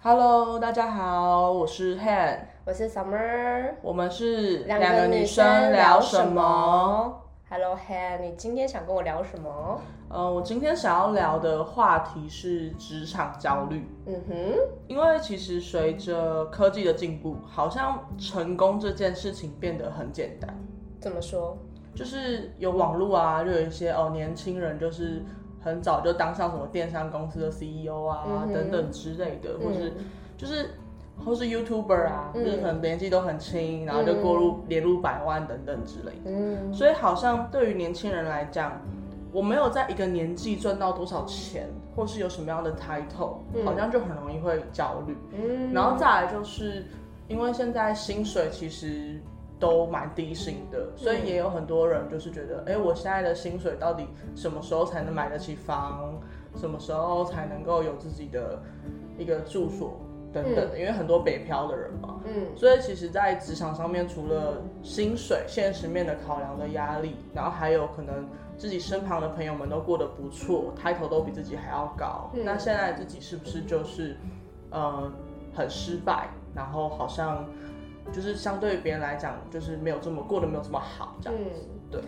Hello，大家好，我是 Han，我是 Summer，我们是两个女生聊什么？Hello Han，你今天想跟我聊什么？呃，我今天想要聊的话题是职场焦虑。嗯哼，因为其实随着科技的进步，好像成功这件事情变得很简单。怎么说？就是有网络啊，就有一些哦年轻人就是很早就当上什么电商公司的 CEO 啊、嗯等等之类的，或是嗯就是或是 YouTuber 啊，嗯。就是可能年纪都很轻，然后就过入年入百万等等之类的。嗯。所以好像对于年轻人来讲，我没有在一个年纪赚到多少钱，或是有什么样的 title，、嗯。好像就很容易会焦虑。嗯。然后再来就是因为现在薪水其实都蛮低薪的，所以也有很多人就是觉得，哎、我现在的薪水到底什么时候才能买得起房？什么时候才能够有自己的一个住所等等的？因为很多北漂的人嘛，嗯所以其实，在职场上面，除了薪水、现实面的考量的压力，然后还有可能自己身旁的朋友们都过得不错，title 都比自己还要高，嗯那现在自己是不是就是呃很失败，然后好像就是相对于别人来讲，就是没有这么过得没有这么好这样？嗯，对，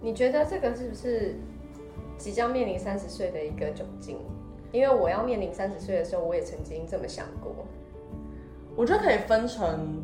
你觉得这个是不是即将面临三十岁的一个窘境？因为我要面临三十岁的时候，我也曾经这么想过。我觉得可以分成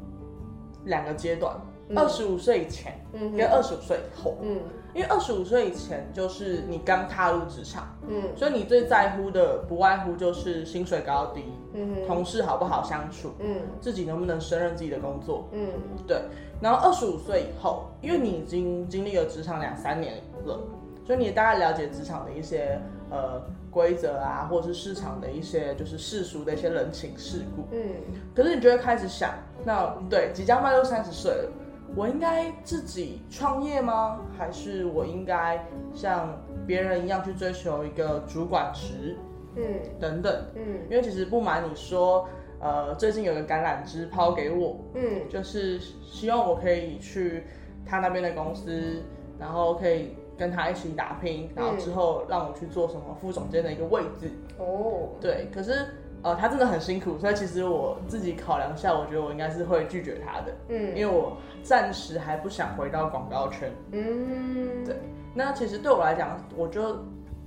两个阶段，嗯二十五岁以前嗯跟二十五岁以后。嗯因为二十五岁以前就是你刚踏入职场。嗯所以你最在乎的不外乎就是薪水高低、嗯同事好不好相处、嗯自己能不能胜任自己的工作。嗯对，然后二十五岁以后，因为你已经经历了职场两三年了，所以你也大概了解职场的一些呃规则啊，或者是市场的一些就是世俗的一些人情世故。嗯可是你就会开始想，那对，即将迈入三十岁了，我应该自己创业吗？还是我应该像别人一样去追求一个主管职嗯等等？嗯因为其实不瞒你说，呃，最近有个橄榄枝抛给我，嗯就是希望我可以去他那边的公司，然后可以跟他一起打拼，然后之后让我去做什么副总监的一个位置。哦对，可是呃，他真的很辛苦，所以其实我自己考量下，我觉得我应该是会拒绝他的，嗯因为我暂时还不想回到广告圈。嗯对那其实对我来讲，我就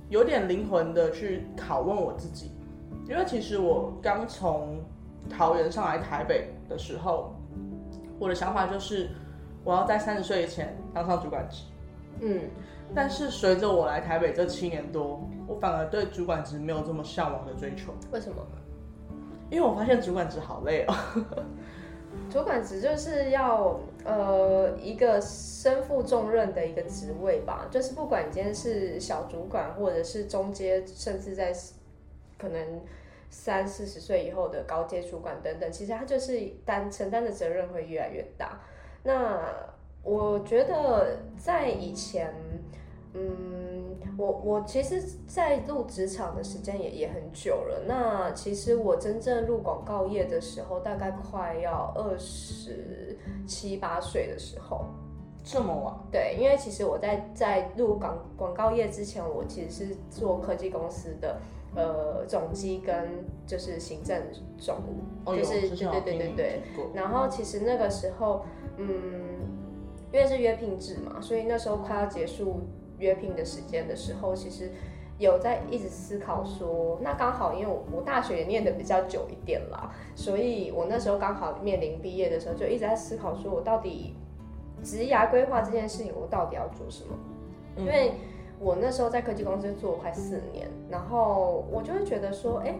有点灵魂的去拷问我自己，因为其实我刚从桃园上来台北的时候，我的想法就是我要在三十岁以前当上主管职。嗯但是随着我来台北这七年多，我反而对主管职没有这么向往的追求。为什么？因为我发现主管职好累哦。主管职就是要呃一个身负重任的一个职位吧，就是不管今天是小主管，或者是中阶，甚至在可能三四十岁以后的高阶主管等等，其实他就是担承担的责任会越来越大。那我觉得在以前。嗯，我我其实，在入职场的时间也也很久了。那其实我真正入广告业的时候，大概快要二十七八岁的时候。这么晚？对，因为其实我在在入广广告业之前，我其实是做科技公司的呃总机跟就是行政总务，哦，就是对对对对。然后其实那个时候，嗯，因为是约聘制嘛，所以那时候快要结束约聘的时间的时候，其实有在一直思考说，那刚好因为我我大学也念的比较久一点啦，所以我那时候刚好面临毕业的时候，就一直在思考说我到底职涯规划这件事情，我到底要做什么？嗯因为我那时候在科技公司做快四年，然后我就会觉得说，哎、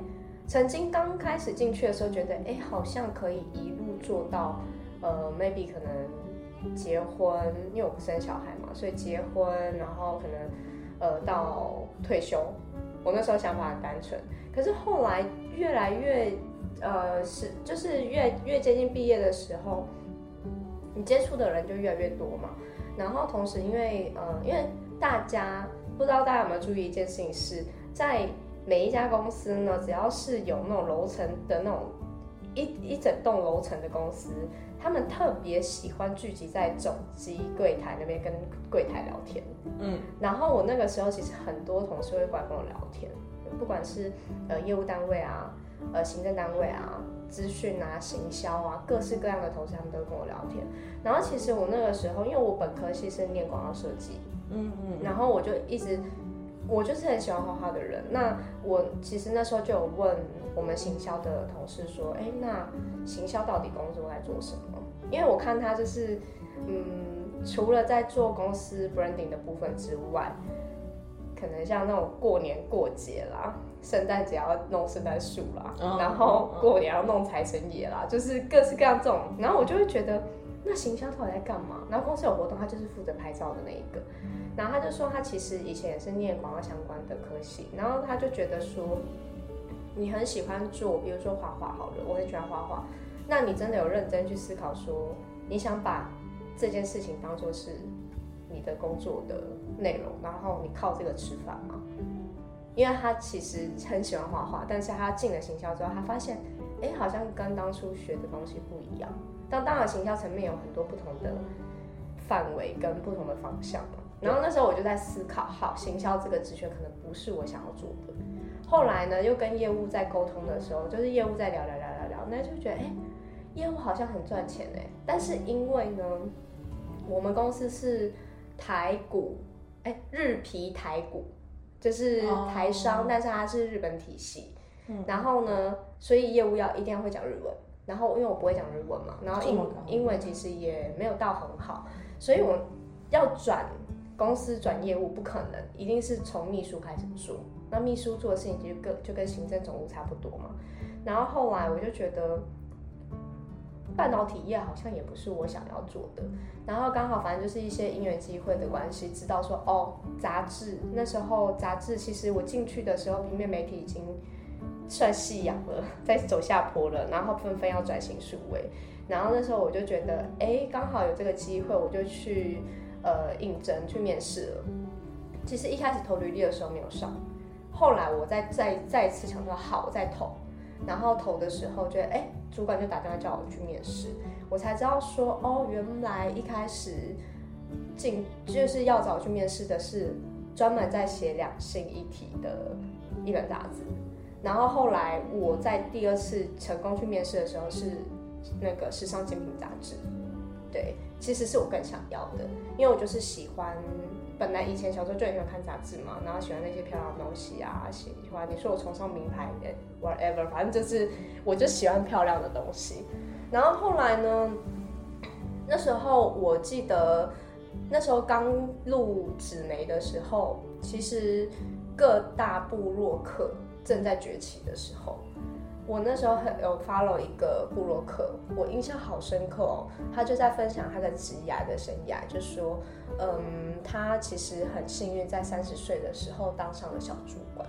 曾经刚开始进去的时候，觉得哎、诶好像可以一路做到，呃，maybe 可能结婚，因为我不生小孩嘛，所以结婚，然后可能呃到退休。我那时候想法很单纯，可是后来越来越呃是就是越越接近毕业的时候，你接触的人就越来越多嘛。然后同时因为呃因为大家不知道大家有没有注意一件事情是，在每一家公司呢，只要是有那种楼层的那种一一整栋楼层的公司，他们特别喜欢聚集在总机柜台那边跟柜台聊天。嗯，然后我那个时候其实很多同事会过来跟我聊天，不管是呃业务单位啊，呃行政单位啊、资讯啊、行销啊，各式各样的同事他们都跟我聊天。然后其实我那个时候，因为我本科系是念广告设计，嗯嗯，然后我就一直，我就是很喜欢画画的人。那我其实那时候就有问我们行销的同事说，哎，那行销到底工作在做什么？因为我看他就是，嗯，除了在做公司 branding 的部分之外，可能像那种过年过节啦，圣诞节要弄圣诞树啦，然后过年要弄财神爷啦，就是各式各样这种。然后我就会觉得，那行销到底在干嘛？然后公司有活动，他就是负责拍照的那一个。然后他就说，他其实以前也是念广告相关的科系，然后他就觉得说，你很喜欢做，比如说画画好了，我很喜欢画画。那你真的有认真去思考说，你想把这件事情当做是？你的工作的内容，然后你靠这个吃饭吗？因为他其实很喜欢画画，但是他进了行销之后，他发现，哎，好像跟当初学的东西不一样。但当然，行销层面有很多不同的范围跟不同的方向嘛。然后那时候我就在思考，好，行销这个职缺可能不是我想要做的。后来呢，又跟业务在沟通的时候，就是业务在聊聊聊聊聊，那就觉得，哎，业务好像很赚钱哎。但是因为呢，我们公司是。台股，哎，日皮台股，就是台商，但是它是日本体系。然后呢，所以业务要一定要会讲日文。然后因为我不会讲日文嘛，然后英英文其实也没有到很好，所以我要转公司转业务不可能，一定是从秘书开始做。那秘书做的事情就跟就跟行政总务差不多嘛。然后后来我就觉得。半导体业好像也不是我想要做的，然后刚好反正就是一些因缘机会的关系，知道说哦，杂志那时候杂志其实我进去的时候，平面媒体已经算夕阳了，在走下坡了，然后纷纷要转型数位，然后那时候我就觉得，哎，刚好有这个机会，我就去呃应征去面试了。其实一开始投履历的时候没有上，后来我再再再次想说好，我再投。然后投的时候觉得，哎，主管就打电话叫我去面试，我才知道说，哦，原来一开始进就是要找去面试的是专门在写两性一体的一本杂志。然后后来我在第二次成功去面试的时候是那个时尚精品杂志，对，其实是我更想要的，因为我就是喜欢。本来以前小时候就很喜欢看杂志嘛，然后喜欢那些漂亮的东西啊，喜欢你说我崇尚名牌，whatever，反正就是我就喜欢漂亮的东西。然后后来呢，那时候我记得那时候刚入纸媒的时候，其实各大部落客正在崛起的时候。我那时候很有 follow 一个布洛克，我印象好深刻哦。他就在分享他的职涯的生涯，就说，嗯，他其实很幸运，在三十岁的时候当上了小主管。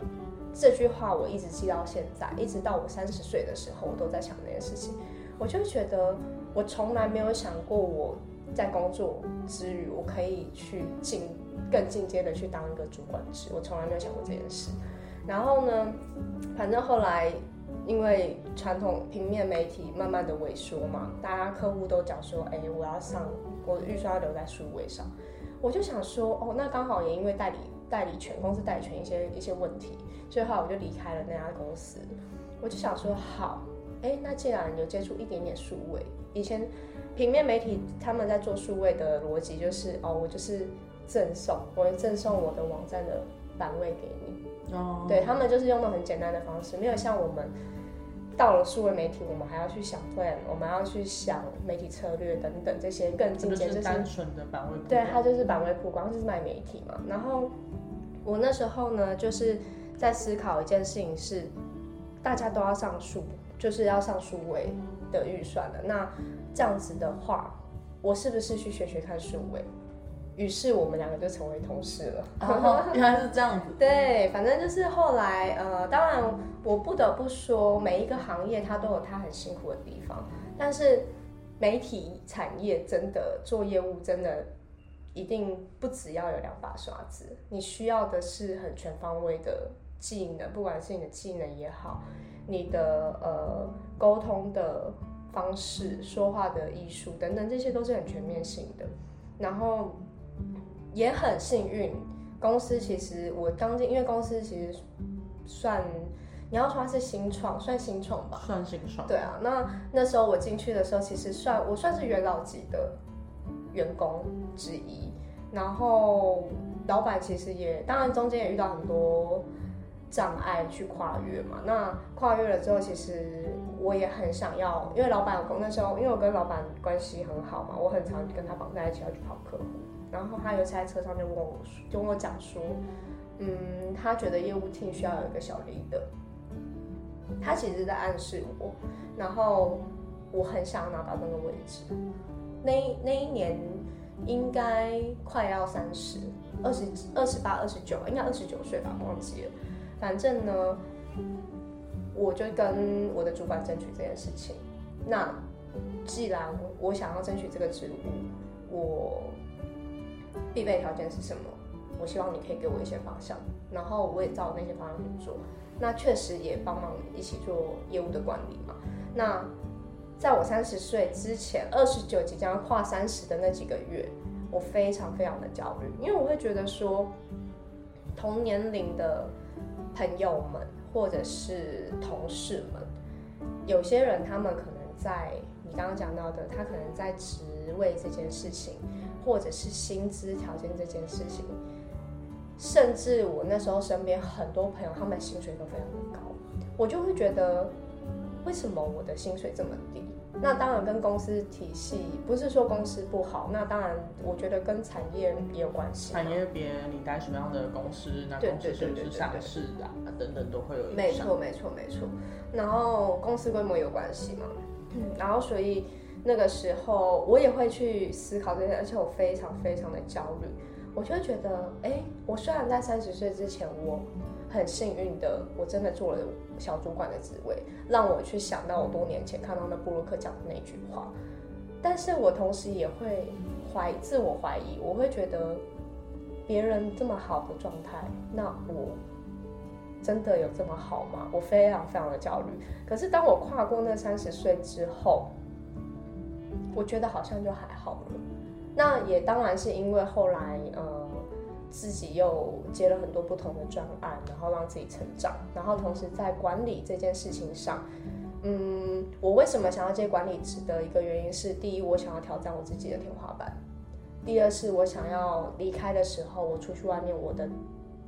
这句话我一直记到现在，一直到我三十岁的时候，我都在想这件事情。我就觉得，我从来没有想过我在工作之余，我可以去进更进阶的去当一个主管职，我从来没有想过这件事。然后呢，反正后来。因为传统平面媒体慢慢的萎缩嘛，大家客户都讲说，哎，我要上，我的预算要留在数位上，我就想说，哦，那刚好也因为代理代理权公司代理权一些一些问题，最后我就离开了那家公司。我就想说，好，哎，那既然有接触一点点数位，以前平面媒体他们在做数位的逻辑就是，哦，我就是赠送，我会赠送我的网站的版位给你，哦，对他们就是用的很简单的方式，没有像我们。到了数位媒体，我们还要去想 plan，我们要去想媒体策略等等这些更进阶，就是单纯的版位。对，它就是版位曝光，就是卖媒体嘛。然后我那时候呢，就是在思考一件事情，是大家都要上数，就是要上数位的预算了。那这样子的话，我是不是去学学看数位？于是我们两个就成为同事了。原来是这样子。对，反正就是后来，呃，当然我不得不说，每一个行业它都有它很辛苦的地方。但是媒体产业真的做业务，真的一定不只要有两把刷子，你需要的是很全方位的技能，不管是你的技能也好，你的呃沟通的方式、说话的艺术等等，这些都是很全面性的。然后。也很幸运，公司其实我刚进，因为公司其实算你要说它是新创，算新创吧。算新创。对啊，那那时候我进去的时候，其实算我算是元老级的员工之一。然后老板其实也，当然中间也遇到很多障碍去跨越嘛。那跨越了之后，其实我也很想要，因为老板有那时候，因为我跟老板关系很好嘛，我很常跟他绑在一起要去跑客户。然后他有一次在车上就问我，就跟我讲说，嗯，他觉得业务 team 需要有一个小 leader。他其实在暗示我，然后我很想拿到那个位置。那那一年应该快要三十，二十二十八、二十九，应该二十九岁吧，忘记了。反正呢，我就跟我的主管争取这件事情。那既然我想要争取这个职务，我必备条件是什么？我希望你可以给我一些方向，然后我也照那些方向去做。那确实也帮忙一起做业务的管理嘛。那在我三十岁之前，二十九即将跨三十的那几个月，我非常非常的焦虑，因为我会觉得说，同年龄的朋友们或者是同事们，有些人他们可能在你刚刚讲到的，他可能在职位这件事情，或者是薪资条件这件事情。甚至我那时候身边很多朋友，他们薪水都非常的高，我就会觉得，为什么我的薪水这么低？那当然跟公司体系不是说公司不好，那当然我觉得跟产业也有关系。产业别你待什么样的公司，那公司是不是上市啊等等都会有影响。没错没错没错，然后公司规模有关系嘛，然后所以那个时候我也会去思考这些，而且我非常非常的焦虑。我就会觉得，哎，我虽然在三十岁之前，我很幸运的，我真的做了小主管的职位，让我去想到我多年前看到那布鲁克讲的那句话，但是我同时也会怀自我怀疑，我会觉得别人这么好的状态，那我真的有这么好吗？我非常非常的焦虑。可是当我跨过那三十岁之后，我觉得好像就还好了。那也当然是因为后来呃自己又接了很多不同的专案，然后让自己成长，然后同时在管理这件事情上，嗯，我为什么想要接管理职的一个原因是，第一我想要挑战我自己的天花板，第二是我想要离开的时候，我出去外面我的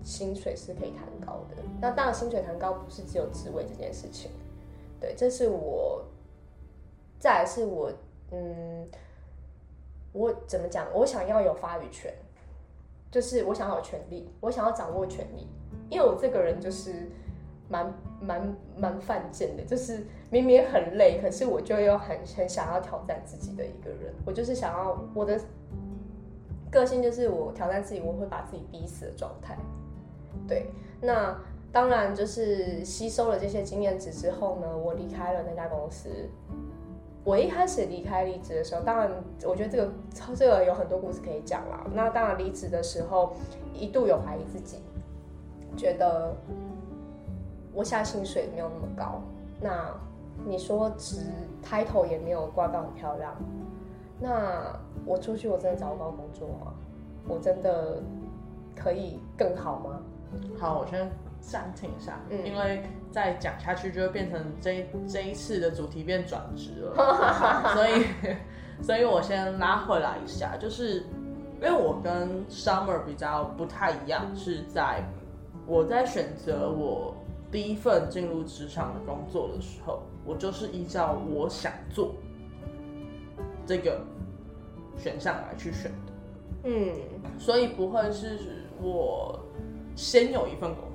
薪水是可以谈高的。那当然薪水谈高不是只有职位这件事情，对，这是我，再来是我嗯。我怎么讲？我想要有发语权，就是我想要有权利，我想要掌握权利，因为我这个人就是蛮蛮蛮犯贱的，就是明明很累，可是我就又很很想要挑战自己的一个人。我就是想要我的个性，就是我挑战自己，我会把自己逼死的状态。对，那当然就是吸收了这些经验值之后呢，我离开了那家公司。我一开始离开离职的时候，当然，我觉得这个这个有很多故事可以讲啦。那当然，离职的时候一度有怀疑自己，觉得我下薪水没有那么高。那你说职 title 也没有挂到很漂亮。那我出去，我真的找不到工作吗？我真的可以更好吗？好，我先暂停一下，因为。再讲下去就会变成这这一次的主题变转职了，所以所以我先拉回来一下，就是因为我跟 Summer 比较不太一样，是在我在选择我第一份进入职场的工作的时候，我就是依照我想做这个选项来去选的，嗯，所以不会是我先有一份工作，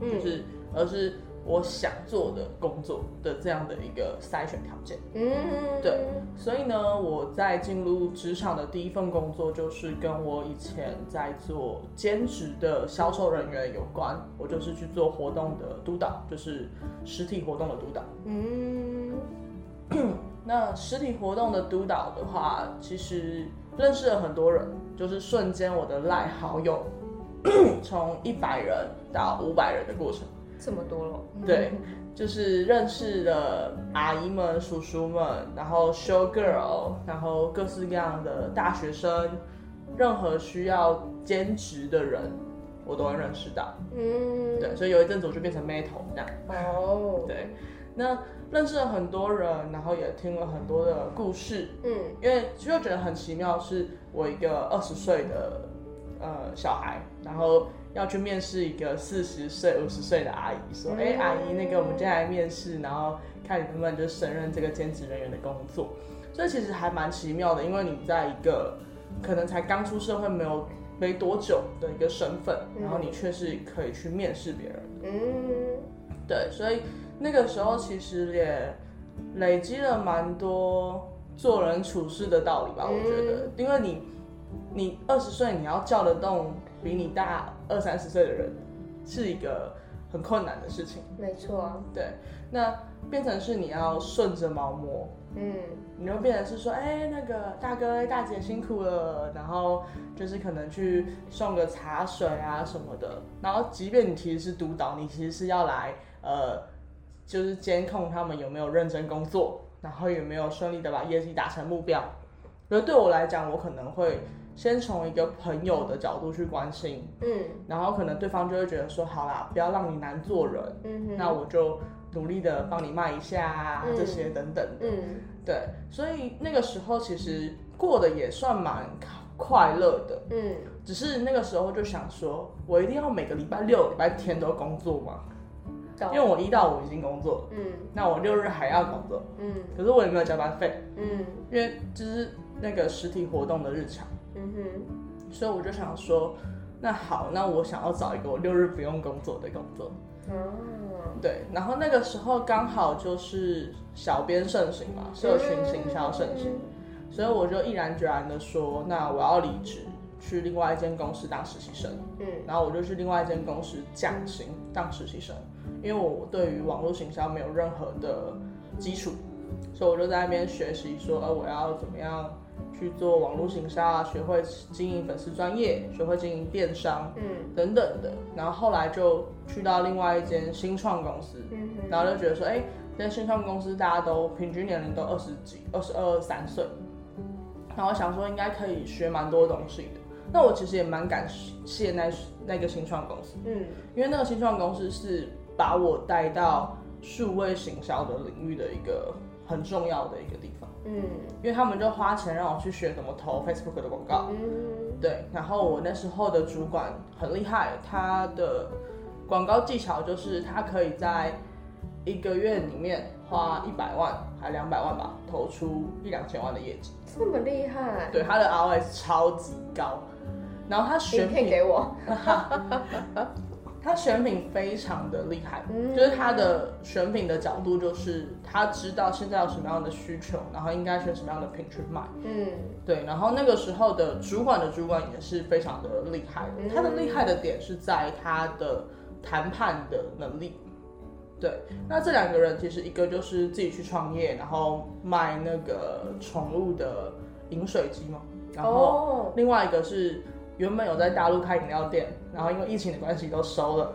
就是。而是我想做的工作的这样的一个筛选条件。嗯，对，所以呢，我在进入职场的第一份工作就是跟我以前在做兼职的销售人员有关。我就是去做活动的督导，就是实体活动的督导。嗯，那实体活动的督导的话，其实认识了很多人，就是瞬间我的赖好友从一百人到五百人的过程。这么多了，对，就是认识的阿姨们、叔叔们，然后 show girl，然后各式各样的大学生，任何需要兼职的人，我都会认识到。嗯，对，所以有一阵子我就变成妹头这样。哦，对，那认识了很多人，然后也听了很多的故事，嗯因为就觉得很奇妙，是我一个二十岁的呃小孩，然后要去面试一个四十岁、五十岁的阿姨，说：“哎、嗯阿姨，那个我们今天来面试，然后看你能不能就胜任这个兼职人员的工作。”所以其实还蛮奇妙的，因为你在一个可能才刚出社会没有没多久的一个身份，嗯然后你却是可以去面试别人。嗯对，所以那个时候其实也累积了蛮多做人处事的道理吧。我觉得，因为你你二十岁你要叫得动比你大二三十岁的人，是一个很困难的事情。没错啊，对，那变成是你要顺着毛摸，嗯你就变成是说，哎、那个大哥大姐辛苦了，然后就是可能去送个茶水啊什么的。然后，即便你其实是督导，你其实是要来呃，就是监控他们有没有认真工作，然后有没有顺利的把业绩达成目标。而对我来讲，我可能会先从一个朋友的角度去关心，嗯然后可能对方就会觉得说，好啦，不要让你难做人，嗯，那我就努力的帮你卖一下啊，嗯这些等等的。嗯对，所以那个时候其实过得也算蛮快乐的，嗯只是那个时候就想说，我一定要每个礼拜六、礼拜天都工作嘛？因为我一到五已经工作了，嗯那我六日还要工作，嗯可是我也没有加班费，嗯因为就是那个实体活动的日常，嗯哼，所以我就想说，那好，那我想要找一个我六日不用工作的工作。哦，对，然后那个时候刚好就是小编盛行嘛，社群行销盛行，所以我就毅然决然的说，那我要离职，去另外一间公司当实习生。嗯。然后我就去另外一间公司降薪当实习生，因为我对于网络行销没有任何的基础，所以我就在那边学习说，呃，我要怎么样去做网络行销啊，学会经营粉丝专业，学会经营电商嗯等等的。然后后来就去到另外一间新创公司，嗯，然后就觉得说，哎、这新创公司大家都平均年龄都二十几、二十二三岁，然后想说应该可以学蛮多东西的。那我其实也蛮感谢那那个新创公司，嗯因为那个新创公司是把我带到数位行销的领域的一个很重要的一个地方，嗯。因为他们就花钱让我去学怎么投 Facebook 的广告，嗯。对，然后我那时候的主管很厉害，他的广告技巧就是他可以在一个月里面花一百万还两百万吧，投出一两千万的业绩。这么厉害，对，他的 ROS 超级高，然后他选片品，给我，他选品非常的厉害，嗯就是他的选品的角度就是他知道现在有什么样的需求，然后应该选什么样的品去卖。嗯对，然后那个时候的主管的主管也是非常的厉害的，嗯他的厉害的点是在他的谈判的能力。对，那这两个人其实一个就是自己去创业，然后卖那个宠物的饮水机嘛，然后哦，另外一个是原本有在大陆开饮料店，然后因为疫情的关系都收了，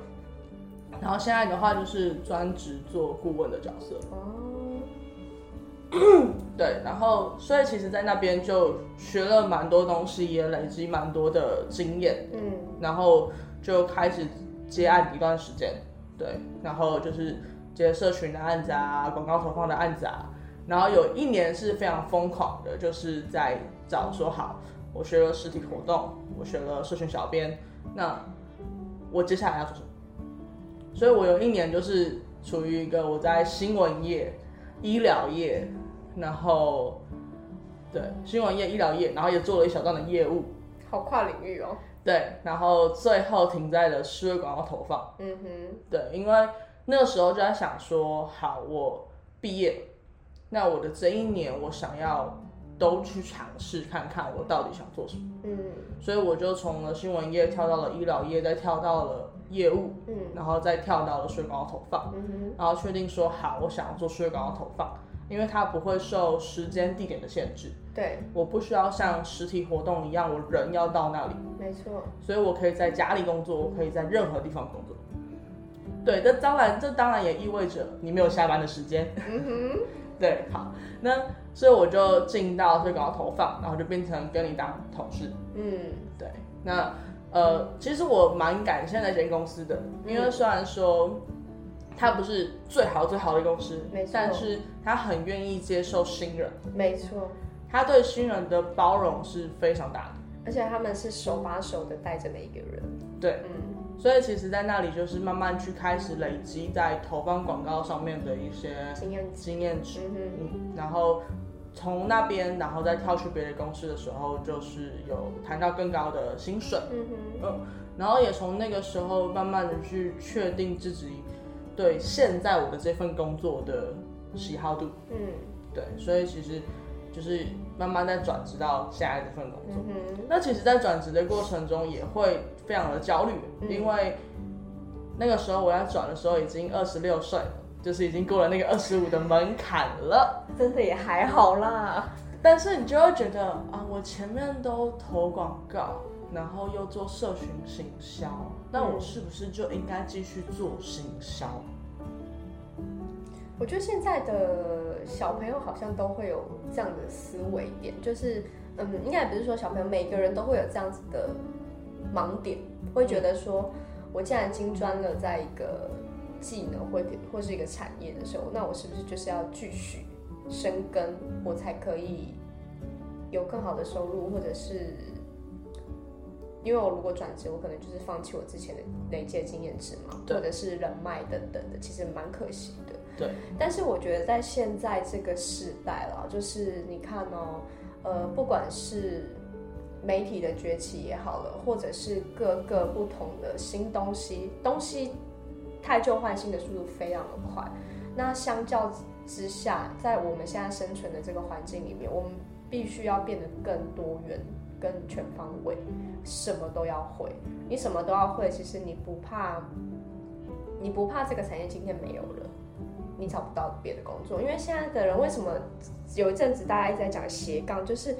然后现在的话就是专职做顾问的角色。哦，对，然后所以其实，在那边就学了蛮多东西，也累积蛮多的经验，嗯。然后就开始接案一段时间，对，然后就是接社群的案子啊，广告投放的案子啊，然后有一年是非常疯狂的，就是在找说好，我学了实体活动，我选了社群小编，那我接下来要做什么？所以我有一年就是处于一个我在新闻业、医疗业，然后对新闻业、医疗业，然后也做了一小段的业务，好跨领域哦，对，然后最后停在了数位广告投放。嗯哼，对，因为那个时候就在想说，好，我毕业，那我的这一年我想要都去尝试看看我到底想做什么，嗯。所以我就从了新闻业跳到了医疗业，再跳到了业务，嗯。然后再跳到了数位广告投放，嗯然后确定说好，我想要做数位广告投放，因为它不会受时间地点的限制，对，我不需要像实体活动一样，我人要到那里。没错，所以我可以在家里工作，我可以在任何地方工作。对，这当然，这当然也意味着你没有下班的时间。嗯哼，对，好，那所以我就进到最高投放，然后就变成跟你当同事。嗯对，那呃，其实我蛮感谢那间公司的，因为虽然说它不是最好最好的公司没错，但是它很愿意接受新人，没错，他对新人的包容是非常大的。而且他们是手把手的带着每一个人。对，嗯，所以其实，在那里就是慢慢去开始累积在投放广告上面的一些经验值。经验值，嗯，嗯，然后从那边，然后再跳去别的公司的时候，就是有谈到更高的薪水，嗯然后也从那个时候慢慢的去确定自己对现在我的这份工作的喜好度，嗯。对，所以其实就是慢慢在转职到现在这份工作。嗯，那其实，在转职的过程中也会非常的焦虑，嗯。因为那个时候我要转的时候已经二十六岁了，就是已经过了那个二十五的门槛了。真的也还好啦。但是你就会觉得啊，我前面都投广告，然后又做社群行销，那我是不是就应该继续做行销？我觉得现在的小朋友好像都会有这样的思维点，就是，嗯，应该也不是说小朋友每个人都会有这样子的盲点，会觉得说，我既然金专了在一个技能或或是一个产业的时候，那我是不是就是要继续深耕，我才可以有更好的收入，或者是，因为我如果转职，我可能就是放弃我之前的累积的经验值嘛，或者是人脉等等的，其实蛮可惜的。对，但是我觉得在现在这个时代啦，就是你看哦，呃，不管是媒体的崛起也好了，或者是各个不同的新东西，东西太旧换新的速度非常的快。那相较之下，在我们现在生存的这个环境里面，我们必须要变得更多元、更全方位，什么都要会。你什么都要会，其实你不怕，你不怕这个产业今天没有了。你找不到别的工作，因为现在的人为什么有一阵子大家一直在讲斜杠，就是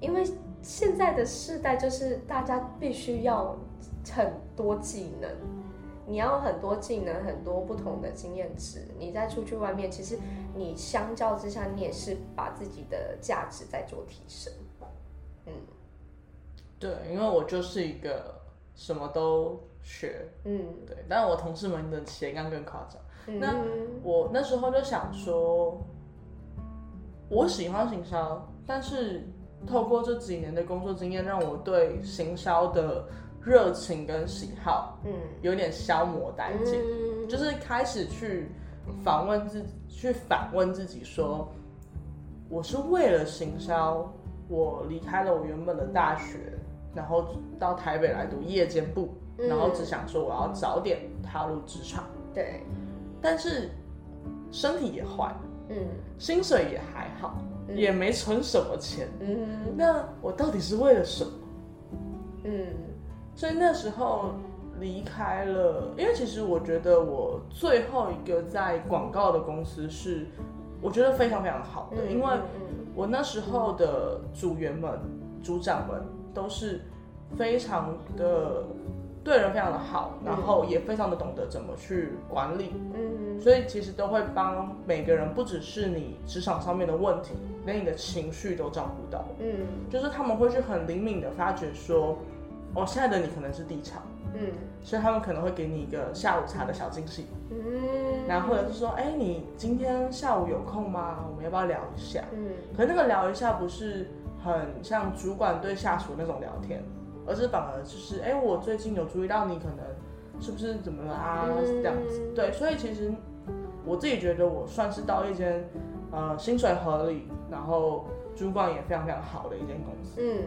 因为现在的世代就是大家必须要很多技能，你要很多技能，很多不同的经验值，你再出去外面，其实你相较之下，你也是把自己的价值在做提升。嗯对，因为我就是一个什么都学，嗯对，但是我同事们的斜杠更夸张。嗯，那我那时候就想说，我喜欢行销，但是透过这几年的工作经验，让我对行销的热情跟喜好嗯。有点消磨殆尽，嗯。就是开始去访问自去反问自己说，我是为了行销，我离开了我原本的大学，然后到台北来读夜间部，嗯。然后只想说我要早点踏入职场。对，但是身体也坏了，嗯。薪水也还好，嗯。也没存什么钱。嗯。那我到底是为了什么？嗯所以那时候离开了，因为其实我觉得我最后一个在广告的公司是，我觉得非常非常好的，嗯，因为嗯我那时候的组员们、组长们都是非常的对人非常的好，然后也非常的懂得怎么去管理。嗯所以其实都会帮每个人，不只是你职场上面的问题，连你的情绪都照顾到。嗯就是他们会去很灵敏的发觉说，哦，现在的你可能是地场，嗯所以他们可能会给你一个下午茶的小惊喜，嗯，然后或者是说，哎，你今天下午有空吗？我们要不要聊一下？嗯可那个聊一下不是很像主管对下属那种聊天，而是反而就是，哎，我最近有注意到你可能是不是怎么了啊？嗯这样子。对，所以其实我自己觉得我算是到一间呃薪水合理，然后主管也非常非常好的一间公司。嗯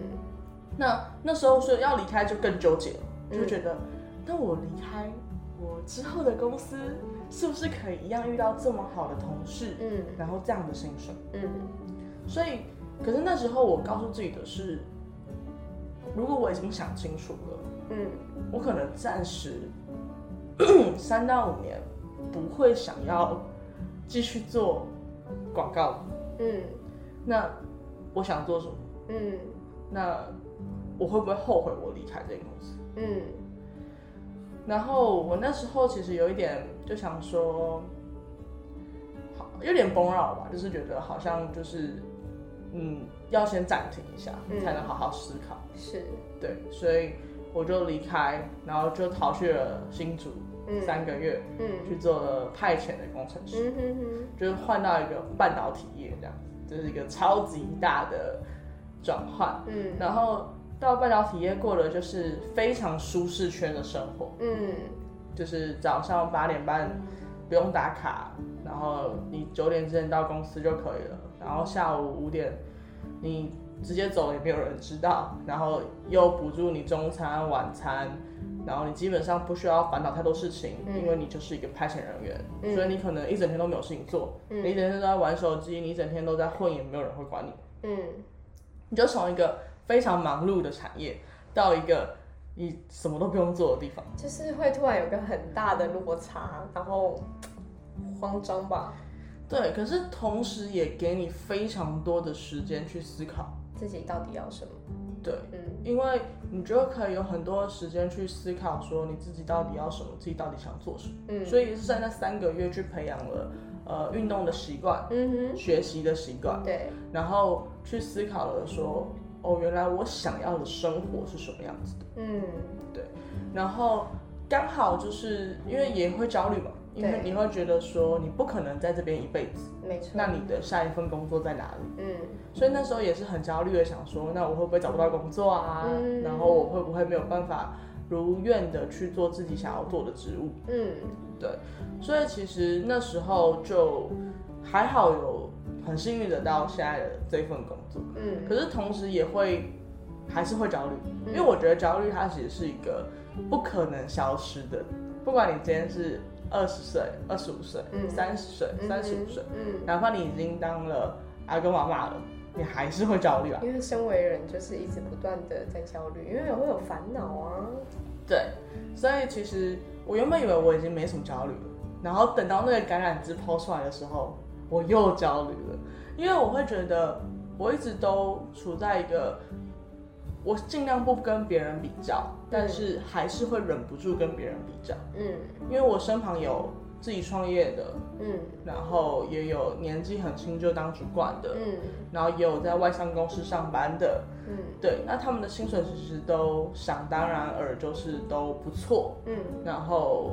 那那时候是要离开就更纠结了，嗯就觉得，那我离开我之后的公司是不是可以一样遇到这么好的同事，嗯然后这样的薪水？嗯所以，可是那时候我告诉自己的是，如果我已经想清楚了，嗯我可能暂时三到五年不会想要继续做广告。嗯那我想做什么？嗯那我会不会后悔我离开这间公司？嗯。然后我那时候其实有一点就想说，好有点崩绕吧，就是觉得好像就是嗯要先暂停一下，嗯。才能好好思考。是。对，所以我就离开，然后就逃去了新竹嗯。三个月，嗯。去做了派遣的工程师，嗯哼哼，就是换到一个半导体业这样子，这是一个超级大的转换。嗯。然后到半导体业过了就是非常舒适圈的生活，嗯。就是早上八点半不用打卡，然后你九点之前到公司就可以了，然后下午五点你直接走也没有人知道，然后又补助你中餐晚餐。然后你基本上不需要烦恼太多事情，嗯。因为你就是一个派遣人员，嗯。所以你可能一整天都没有事情做，嗯。你一整天都在玩手机，你一整天都在混，也没有人会管你。嗯。你就从一个非常忙碌的产业，到一个你什么都不用做的地方。就是会突然有个很大的落差，然后慌张吧，对，可是同时也给你非常多的时间去思考。自己到底要什么？对，嗯因为你就可以有很多的时间去思考，说你自己到底要什么，自己到底想做什么。嗯所以是在那三个月去培养了呃运动的习惯、嗯哼学习的习惯，，对，然后去思考了说，哦，原来我想要的生活是什么样子的。嗯对然后刚好就是因为也会焦虑嘛，因为你会觉得说你不可能在这边一辈子，没错，那你的下一份工作在哪里？嗯所以那时候也是很焦虑的，想说那我会不会找不到工作啊？嗯然后我会不会没有办法如愿的去做自己想要做的职务？嗯对所以其实那时候就还好有很幸运的到现在的这份工作，嗯可是同时也会还是会焦虑，嗯因为我觉得焦虑它其实是一个不可能消失的，不管你今天是二十岁、二十五岁、嗯三十岁、三十五岁，嗯，哪怕你已经当了阿公阿妈了，你还是会焦虑啊。因为身为人就是一直不断的在焦虑，因为会有烦恼啊，对，所以其实我原本以为我已经没什么焦虑了，然后等到那个感染枝抛出来的时候，我又焦虑了，因为我会觉得我一直都处在一个我尽量不跟别人比较，但是还是会忍不住跟别人比较，嗯。因为我身旁有自己创业的，嗯。然后也有年纪很轻就当主管的，嗯。然后也有在外商公司上班的，嗯。对，那他们的薪水其实都想当然尔，就是都不错，嗯。然后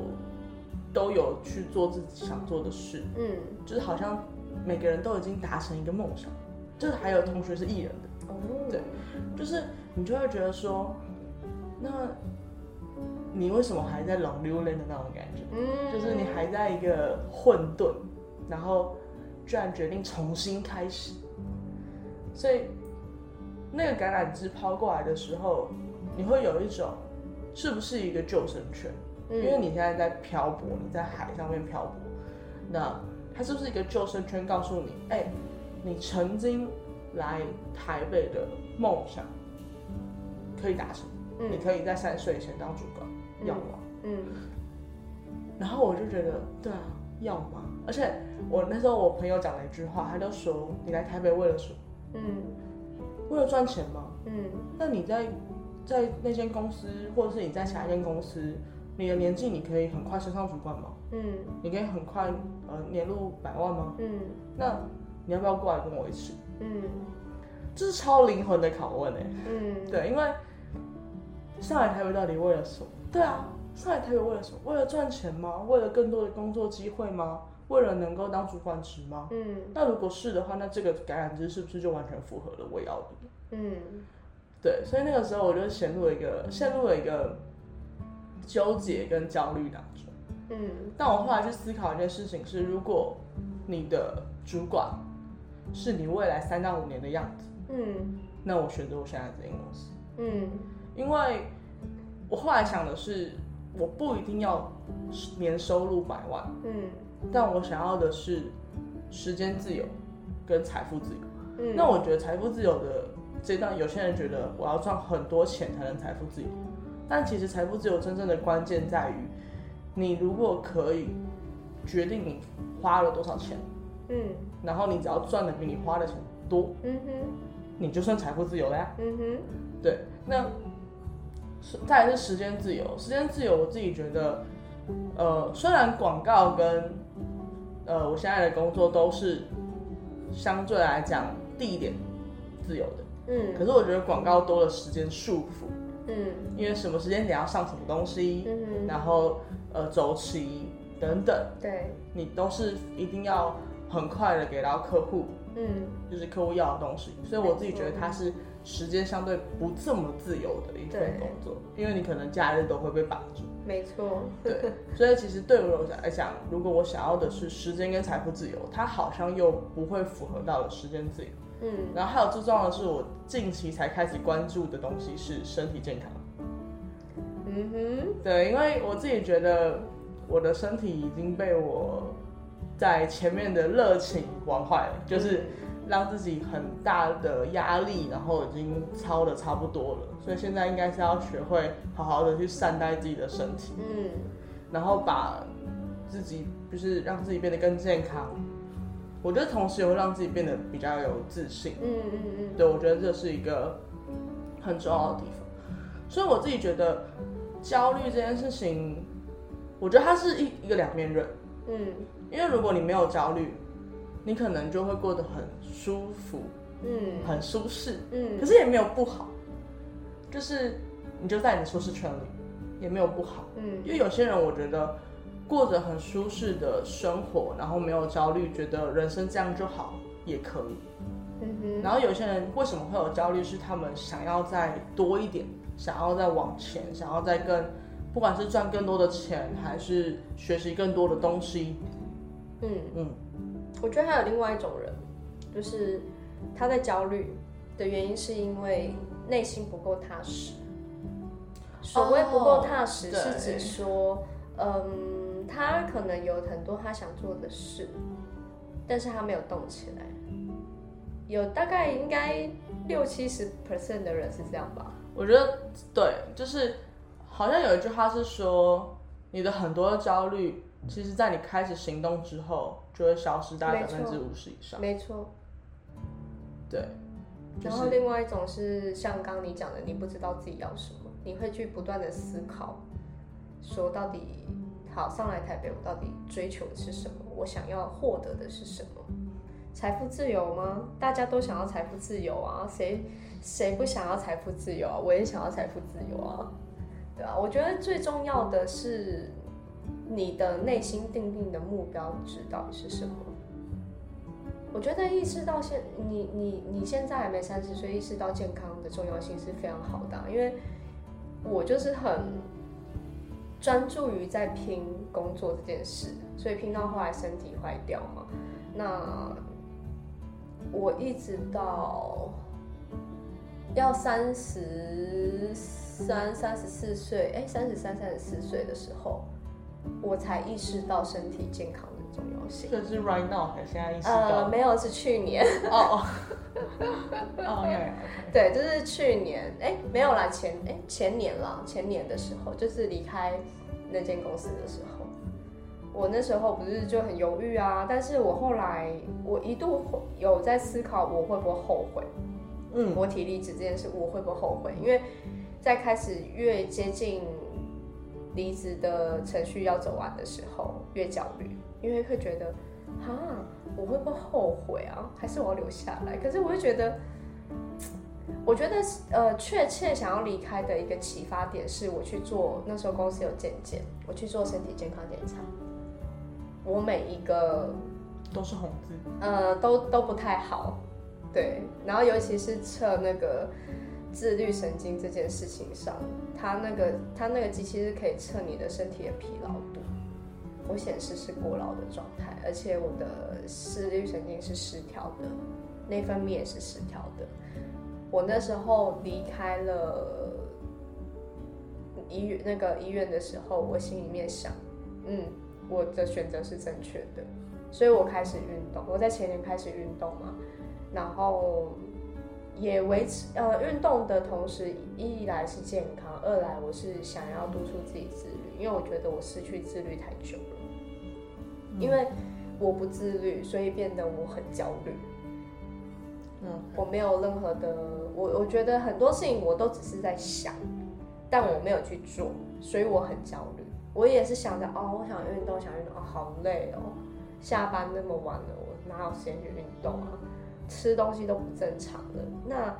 都有去做自己想做的事，嗯，就是好像每个人都已经达成一个梦想，就是还有同学是艺人的，哦，对就是你就会觉得说，那你为什么还在冷溜溜的那种感觉？嗯，就是你还在一个混沌，然后居然决定重新开始，所以那个橄榄枝抛过来的时候，你会有一种是不是一个救生圈？嗯，因为你现在在漂泊，你在海上面漂泊，那它是不是一个救生圈，告诉你，哎、你曾经来台北的梦想可以达成，嗯你可以在三十岁以前当主管，嗯要吗？嗯然后我就觉得，对啊，要吗？而且我那时候我朋友讲了一句话，他就说：“你来台北为了什么？嗯为了赚钱吗？嗯那你在在那间公司，或者是你在下一间公司，你的年纪你可以很快升上主管吗？嗯你可以很快呃年入百万吗？嗯那你要不要过来跟我一起？嗯这是超灵魂的拷问哎、嗯，对，因为上海台北到底为了什么？对啊，上海台北为了什么？为了赚钱吗？为了更多的工作机会吗？为了能够当主管职吗？嗯那如果是的话，那这个橄榄枝是不是就完全符合了我要的？嗯对，所以那个时候我就陷入了一个陷入了一个纠结跟焦虑当中。嗯。但我后来去思考一件事情是，如果你的主管是你未来三到五年的样子，嗯。那我选择我现在这间公司，嗯。因为我后来想的是，我不一定要年收入百万，嗯。但我想要的是时间自由跟财富自由。嗯，那我觉得财富自由的阶段，有些人觉得我要赚很多钱才能财富自由，但其实财富自由真正的关键在于，你如果可以决定你花了多少钱，嗯。然后你只要赚的比你花的钱多，嗯哼。你就算财富自由了呀。嗯哼。对，那再来是时间自由，时间自由我自己觉得，呃，虽然广告跟呃我现在的工作都是相对来讲地点自由的，嗯。可是我觉得广告多了时间束缚，嗯。因为什么时间点要上什么东西，嗯然后呃周期等等，对，你都是一定要很快的给到客户，嗯。就是客户要的东西。所以我自己觉得它是时间相对不这么自由的一份工作，因为你可能假日都会被绑住。没错，对，所以其实对我来讲，如果我想要的是时间跟财富自由，它好像又不会符合到了时间自由。嗯然后还有最重要的是，我近期才开始关注的东西是身体健康。嗯哼，对，因为我自己觉得我的身体已经被我在前面的热情玩坏了，就是让自己很大的压力，然后已经操的差不多了，所以现在应该是要学会好好的去善待自己的身体，嗯然后把自己就是让自己变得更健康。我觉得同时也会让自己变得比较有自信。嗯嗯嗯对，我觉得这是一个很重要的地方。所以我自己觉得焦虑这件事情，我觉得它是一一个两面刃。嗯因为如果你没有焦虑，你可能就会过得很舒服、嗯很舒适，嗯可是也没有不好，就是你就在你的舒适圈里，也没有不好。嗯因为有些人我觉得过着很舒适的生活，然后没有焦虑，觉得人生这样就好，也可以。然后有些人为什么会有焦虑？是他们想要再多一点，想要再往前，想要再更，不管是赚更多的钱，还是学习更多的东西。嗯，嗯，我觉得还有另外一种人，就是他在焦虑的原因是因为内心不够踏实。所谓不够踏实，哦是指说，嗯，他可能有很多他想做的事，但是他没有动起来。有大概应该六七十 percent 的人是这样吧？我觉得对，就是好像有一句话是说，你的很多焦虑，其实在你开始行动之后，就会消失大概百分之五十以上。没错。对，就然后另外一种是像刚刚你讲的，你不知道自己要什么，你会去不断的思考，说到底，好上来台北，我到底追求的是什么？我想要获得的是什么？财富自由吗？大家都想要财富自由啊，谁谁不想要财富自由啊？我也想要财富自由啊，对啊，我觉得最重要的是你的内心定定的目标值到底是什么。我觉得意识到现你你你现在还没三十岁，意识到健康的重要性是非常好的、因为我就是很专注于在拼工作这件事，所以拼到后来身体坏掉嘛。那我一直到要三十三、三十四岁，哎，三十三、三十四岁的时候，我才意识到身体健康这是 right now 才现在意识呃，没有，是去年。哦哦。哦，要要对，就是去年，哎，没有啦，前哎前年啦，前年的时候，就是离开那间公司的时候，我那时候不是就很犹豫啊，但是我后来我一度有在思考我会不会后悔，嗯，我提离职这件事我会不会后悔？因为在开始越接近离职的程序要走完的时候，越焦虑，因为会觉得，哈，我会不会后悔啊？还是我要留下来？可是我会觉得，我觉得呃，确切想要离开的一个启发点是我去做那时候公司有健检，我去做身体健康检查，我每一个都是红字。呃，都都不太好，对。然后尤其是测那个自律神经这件事情上，它那个它那个机器是可以测你的身体的疲劳度，我显示是过劳的状态，而且我的自律神经是失调的，内分泌也是失调的。我那时候离开了医院那个医院的时候，我心里面想，嗯，我的选择是正确的。所以我开始运动，我在前年开始运动嘛，然后也维持呃运动的同时，一来是健康，二来我是想要督促自己自律，因为我觉得我失去自律太久了，因为我不自律，所以变得我很焦虑，嗯，我没有任何的，我我觉得很多事情我都只是在想，但我没有去做，所以我很焦虑。我也是想着哦，我想运动，想运动，哦，好累哦。下班那么晚了，我哪有时间去运动啊？吃东西都不正常了。那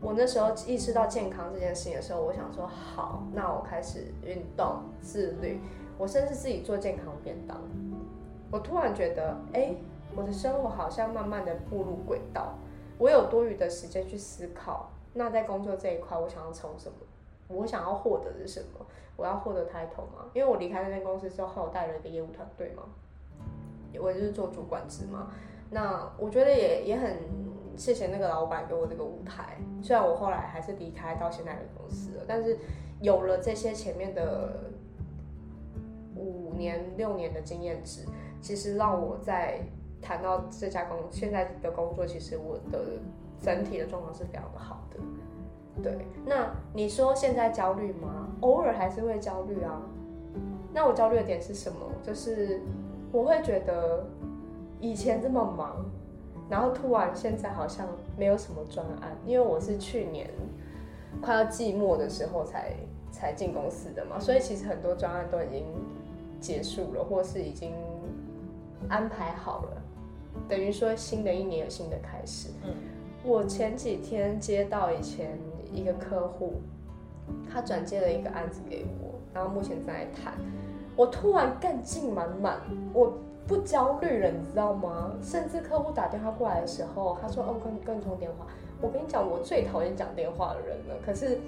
我那时候意识到健康这件事情的时候，我想说好，那我开始运动、自律，我甚至自己做健康便当。我突然觉得，哎，我的生活好像慢慢的步入轨道，我有多余的时间去思考。那在工作这一块，我想要从什么？我想要获得的是什么？我要获得抬头吗？因为我离开那间公司之后，我带了一个业务团队嘛，我就是做主管职嘛。那我觉得也也很谢谢那个老板给我这个舞台。虽然我后来还是离开到现在的公司了，但是有了这些前面的五年六年的经验值，其实让我在谈到这家公现在的工作，其实我的整体的状况是非常的好的。对，那你说现在焦虑吗？偶尔还是会焦虑啊。那我焦虑的点是什么？就是我会觉得以前这么忙，然后突然现在好像没有什么专案，因为我是去年快要季末的时候才才进公司的嘛，所以其实很多专案都已经结束了，或是已经安排好了，等于说新的一年有新的开始。嗯，我前几天接到以前。一个客户，他转接了一个案子给我，然后目前在谈。我突然干劲满满，我不焦虑了，你知道吗？甚至客户打电话过来的时候，他说：“哦，跟跟你通电话。”我跟你讲，我最讨厌讲电话的人了。可是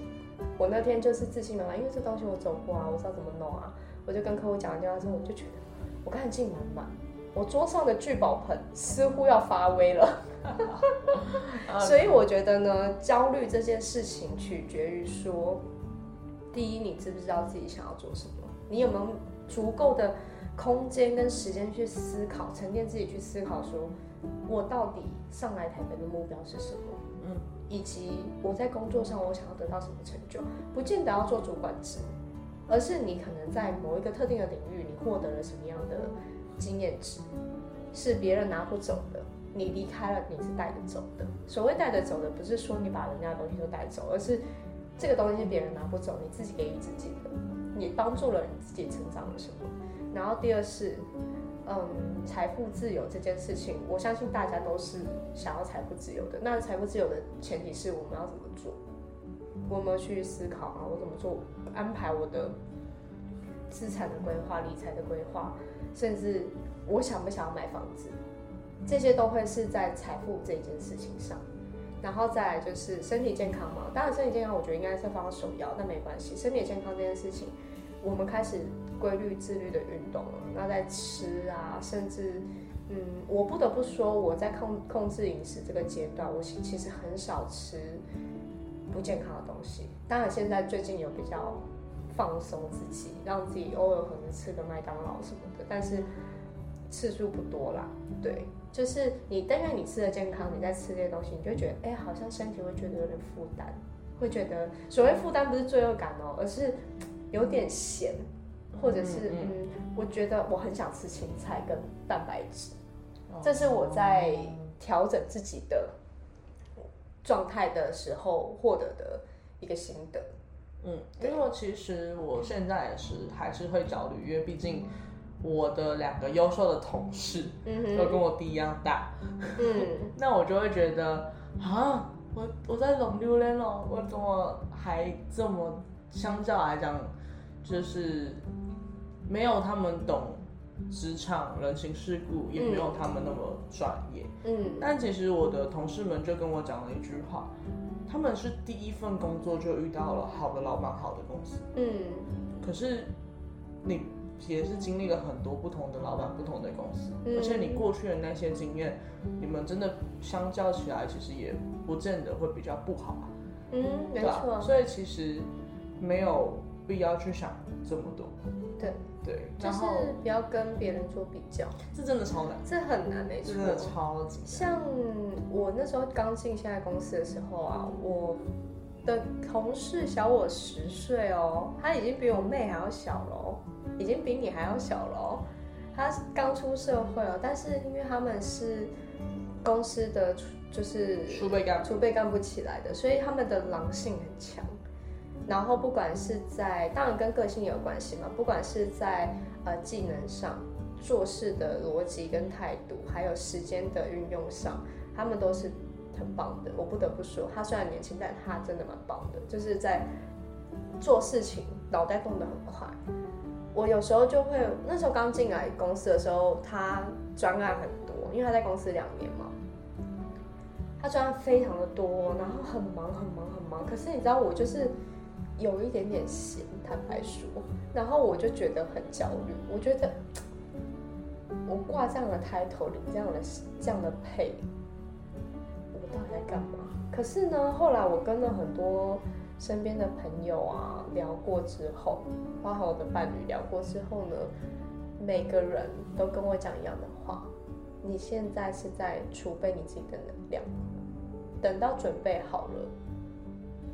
我那天就是自信满满，因为这东西我走过啊，我知道怎么弄啊。我就跟客户讲完电话之后，我就觉得我干劲满满，我桌上的聚宝盆似乎要发威了。所以我觉得呢，焦虑这件事情取决于说，第一，你知不知道自己想要做什么？你有没有足够的空间跟时间去思考、沉淀自己去思考，说我到底上来台北的目标是什么？嗯，以及我在工作上我想要得到什么成就？不见得要做主管职，而是你可能在某一个特定的领域，你获得了什么样的经验值，是别人拿不走的。你离开了，你是带着走的。所谓带着走的，不是说你把人家的东西都带走，而是这个东西别人拿不走，你自己给予自己的，你帮助了你自己成长了什么。然后第二是，嗯，财富自由这件事情，我相信大家都是想要财富自由的。那财富自由的前提是我们要怎么做？我们去思考啊，我怎么做？安排我的资产的规划、理财的规划，甚至我想不想要买房子？这些都会是在财富这件事情上，然后再来就是身体健康嘛。当然，身体健康我觉得应该是放首要，但没关系。身体健康这件事情，我们开始规律自律的运动了。那在吃啊，甚至嗯，我不得不说，我在控控制饮食这个阶段，我其实很少吃不健康的东西。当然，现在最近有比较放松自己，让自己偶尔可能吃个麦当劳什么的，但是次数不多啦。对。就是你，但愿你吃的健康，你在吃这些东西，你就觉得，哎，好像身体会觉得有点负担，会觉得所谓负担不是罪恶感哦，而是有点咸，或者是嗯，我觉得我很想吃青菜跟蛋白质，这是我在调整自己的状态的时候获得的一个心得。嗯，因为其实我现在也是还是会焦虑，因为毕竟。我的两个优秀的同事都跟我弟一样大，嗯，那我就会觉得啊，我我在冷榴莲了，我怎么还这么相较来讲，就是没有他们懂职场人情世故，也没有他们那么专业，嗯，但其实我的同事们就跟我讲了一句话，他们是第一份工作就遇到了好的老板、好的公司，嗯，可是你。也是经历了很多不同的老板、不同的公司，而且你过去的那些经验，你们真的相较起来，其实也不见得会比较不好啊。嗯，没错。所以其实没有必要去想这么多。对对，就是不要跟别人做比较。这真的超难，这很难没错。真的超级。像我那时候刚进现在公司的时候啊，我的同事小我十岁哦，他已经比我妹还要小喽。已经比你还要小了哦，他刚出社会哦，但是因为他们是公司的就是储备干储备干部起来的，所以他们的狼性很强。然后不管是在当然跟个性有关系嘛，不管是在呃技能上、做事的逻辑跟态度，还有时间的运用上，他们都是很棒的，我不得不说，他虽然年轻，但他真的蛮棒的，就是在做事情脑袋动得很快。我有时候就会，那时候刚进来公司的时候，他专案很多，因为他在公司两年嘛，他专案非常的多，然后很忙很忙很忙。可是你知道，我就是有一点点闲，坦白说，然后我就觉得很焦虑，我觉得。我挂这样的抬头，领这样的这样的配，我到底在干嘛？可是呢，后来我跟了很多身边的朋友啊聊过之后，包括我的伴侣聊过之后呢，每个人都跟我讲一样的话：你现在是在储备你自己的能量，等到准备好了，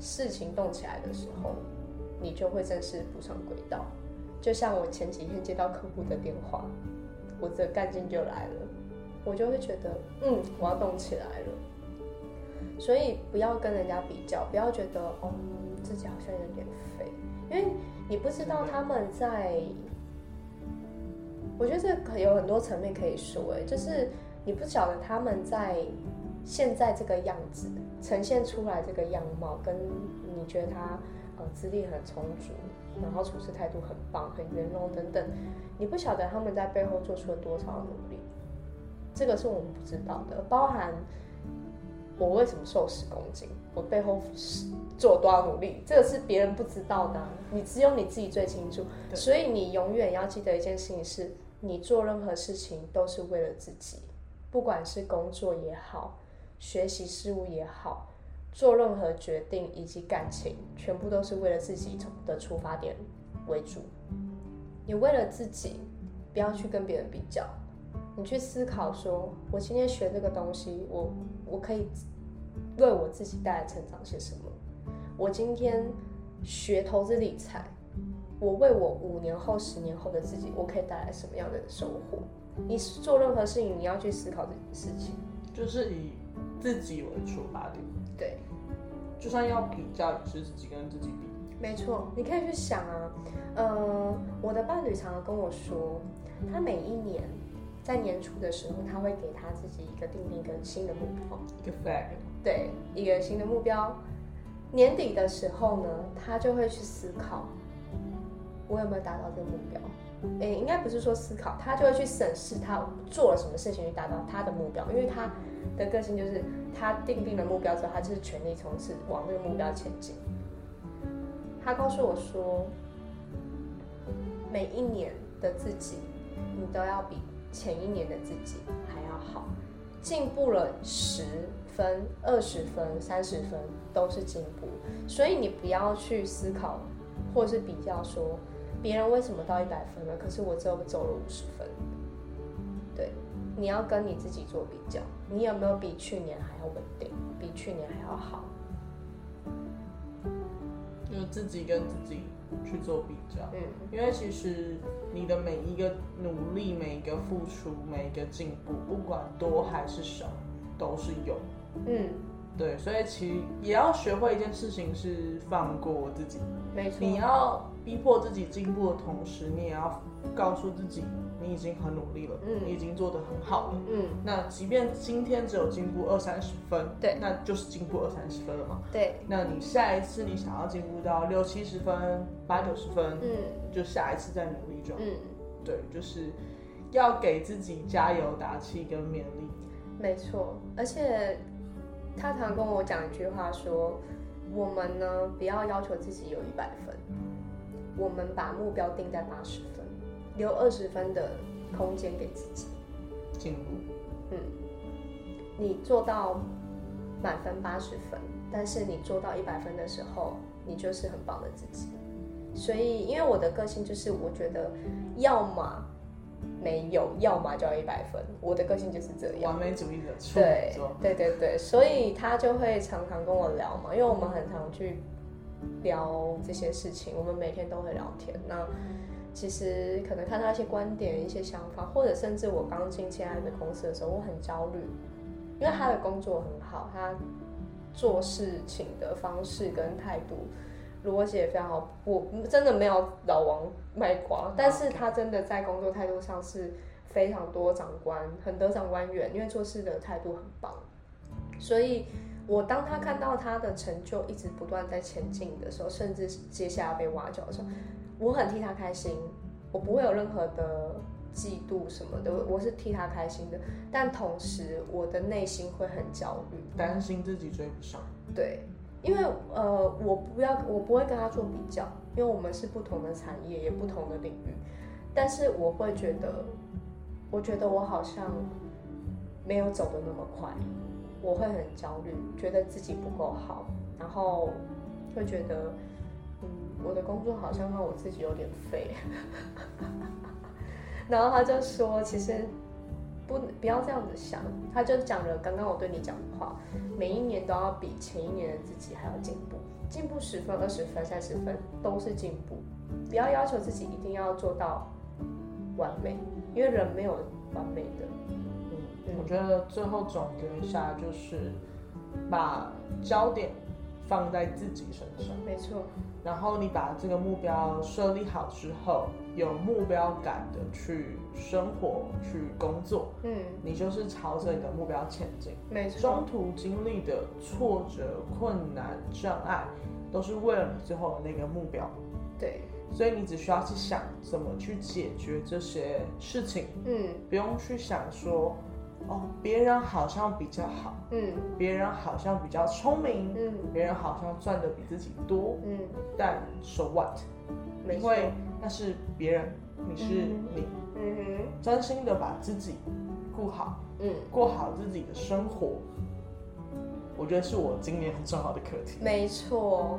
事情动起来的时候，你就会正式步上轨道。就像我前几天接到客户的电话。我的干劲就来了，我就会觉得，嗯，我要动起来了。所以不要跟人家比较，不要觉得哦自己好像有点肥，因为你不知道他们在。我觉得这可有很多层面可以说，哎，就是你不晓得他们在现在这个样子呈现出来这个样貌，跟你觉得他呃资历很充足。然后处事态度很棒，很圆融等等，你不晓得他们在背后做出了多少努力，这个是我们不知道的。包含我为什么瘦十公斤，我背后做多少努力，这个是别人不知道的，你只有你自己最清楚。所以你永远要记得一件事情是，你做任何事情都是为了自己，不管是工作也好，学习事物也好。做任何决定以及感情，全部都是为了自己的出发点为主。你为了自己，不要去跟别人比较。你去思考说，我今天学这个东西，我我可以为我自己带来成长些什么？我今天学投资理财，我为我五年后、十年后的自己，我可以带来什么样的收获？你做任何事情，你要去思考这件事情，就是以自己为出发点。对，就算要比较，也是自己跟自己比。没错，你可以去想啊，呃，我的伴侣常常跟我说，他每一年在年初的时候，他会给他自己一个定定一个新的目标，一个 flag。对，一个新的目标。年底的时候呢，他就会去思考，我有没有达到这个目标？诶，应该不是说思考，他就会去审视他做了什么事情去达到他的目标，因为他的个性就是他定定了目标之后，他就是全力冲刺往这个目标前进。他告诉我说，每一年的自己，你都要比前一年的自己还要好，进步了十分、二十分、三十分都是进步，所以你不要去思考或是比较说。别人为什么到一百分了？可是我只有走了五十分。对，你要跟你自己做比较，你有没有比去年还要稳定，比去年还要好？就自己跟自己去做比较。嗯，因为其实你的每一个努力、每一个付出、每一个进步，不管多还是少，都是有。嗯，对，所以其实也要学会一件事情，是放过自己。没错，你要。逼迫自己进步的同时，你也要告诉自己，你已经很努力了，嗯，你已经做得很好了，嗯。那即便今天只有进步二三十分，对，那就是进步二三十分了嘛，对。那你下一次你想要进步到六七十分、八九十分，嗯，就下一次再努力就好，嗯，对，就是要给自己加油打气跟勉励。没错，而且他常跟我讲一句话说，我们呢不要要求自己有一百分。我们把目标定在八十分，留二十分的空间给自己进步。嗯，你做到满分八十分，但是你做到一百分的时候，你就是很棒的自己。所以，因为我的个性就是，我觉得要么没有，要么就要一百分。我的个性就是这样，完美主义者。对，对对对，所以他就会常常跟我聊嘛，因为我们很常去。聊这些事情，我们每天都会聊天。那其实可能看到一些观点、一些想法，或者甚至我刚进现在的公司的时候，我很焦虑，因为他的工作很好，他做事情的方式跟态度逻辑也非常好。我真的没有老王卖瓜，但是他真的在工作态度上是非常多长官很多长官员，因为做事的态度很棒。所以我当他看到他的成就一直不断在前进的时候，甚至接下来被挖角的时候，我很替他开心，我不会有任何的嫉妒什么的，我是替他开心的。但同时，我的内心会很焦虑，担心自己追不上。对，因为呃，我不要，我不会跟他做比较，因为我们是不同的产业，也不同的领域。但是我会觉得，我觉得我好像没有走的那么快，我会很焦虑，觉得自己不够好，然后会觉得，嗯，我的工作好像让我自己有点废。然后他就说，其实不不要这样子想，他就讲了刚刚我对你讲的话，每一年都要比前一年的自己还要进步，进步十分、二十分、三十分都是进步，不要要求自己一定要做到。完美，因为人没有完美的。嗯，我觉得最后总结一下，就是把焦点放在自己身上。没错。然后你把这个目标设立好之后，有目标感的去生活、去工作。嗯。你就是朝着你的目标前进。没错。中途经历的挫折、困难、障碍，都是为了你最后的那个目标。对。所以你只需要去想怎么去解决这些事情，嗯，不用去想说，哦，别人好像比较好，嗯，别人好像比较聪明，嗯，别人好像赚的比自己多，嗯，但 so what？因为那是别人，你是你，嗯哼，专心的把自己顾好，嗯，过好自己的生活，我觉得是我今年很重要的课题。没错，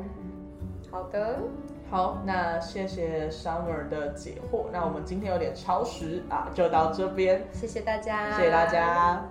好的。好，那谢谢 Summer 的解惑。那我们今天有点超时啊，就到这边。谢谢大家，谢谢大家。